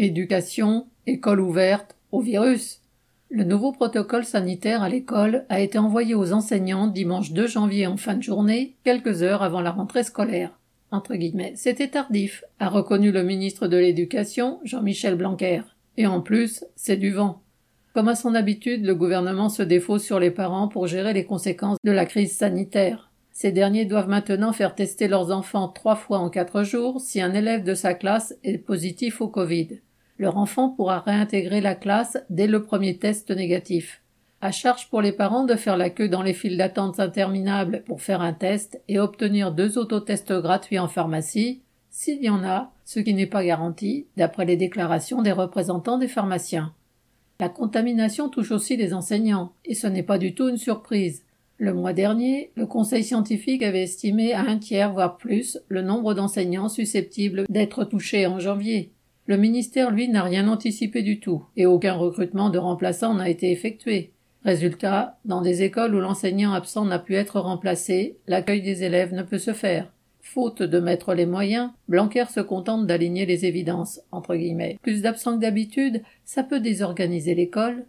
Éducation, école ouverte, au virus. Le nouveau protocole sanitaire à l'école a été envoyé aux enseignants dimanche 2 janvier en fin de journée, quelques heures avant la rentrée scolaire. Entre guillemets, c'était tardif, a reconnu le ministre de l'Éducation, Jean-Michel Blanquer. Et en plus, c'est du vent. Comme à son habitude, le gouvernement se défausse sur les parents pour gérer les conséquences de la crise sanitaire. Ces derniers doivent maintenant faire tester leurs enfants trois fois en quatre jours si un élève de sa classe est positif au Covid leur enfant pourra réintégrer la classe dès le premier test négatif. À charge pour les parents de faire la queue dans les files d'attente interminables pour faire un test et obtenir deux autotests gratuits en pharmacie, s'il y en a, ce qui n'est pas garanti, d'après les déclarations des représentants des pharmaciens. La contamination touche aussi les enseignants, et ce n'est pas du tout une surprise. Le mois dernier, le Conseil scientifique avait estimé à un tiers, voire plus, le nombre d'enseignants susceptibles d'être touchés en janvier. Le ministère, lui, n'a rien anticipé du tout, et aucun recrutement de remplaçants n'a été effectué. Résultat, dans des écoles où l'enseignant absent n'a pu être remplacé, l'accueil des élèves ne peut se faire. Faute de mettre les moyens, Blanquer se contente d'aligner les évidences, entre guillemets. Plus d'absents que d'habitude, ça peut désorganiser l'école.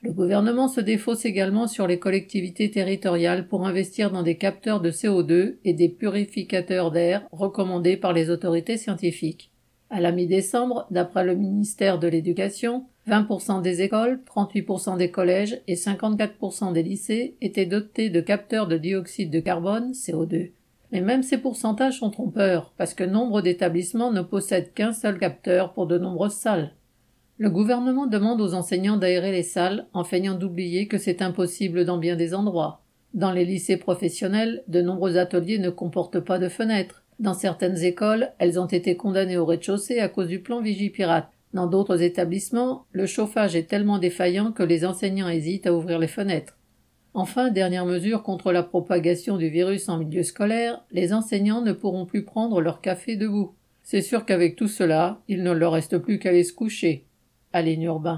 Le gouvernement se défausse également sur les collectivités territoriales pour investir dans des capteurs de CO2 et des purificateurs d'air recommandés par les autorités scientifiques. À la mi-décembre, d'après le ministère de l'Éducation, 20% des écoles, 38% des collèges et 54% des lycées étaient dotés de capteurs de dioxyde de carbone, CO2. Mais même ces pourcentages sont trompeurs, parce que nombre d'établissements ne possèdent qu'un seul capteur pour de nombreuses salles. Le gouvernement demande aux enseignants d'aérer les salles en feignant d'oublier que c'est impossible dans bien des endroits. Dans les lycées professionnels, de nombreux ateliers ne comportent pas de fenêtres. Dans certaines écoles, elles ont été condamnées au rez-de-chaussée à cause du plan Vigipirate. Dans d'autres établissements, le chauffage est tellement défaillant que les enseignants hésitent à ouvrir les fenêtres. Enfin, dernière mesure contre la propagation du virus en milieu scolaire, les enseignants ne pourront plus prendre leur café debout. C'est sûr qu'avec tout cela, il ne leur reste plus qu'à aller se coucher. Allez, Urbain.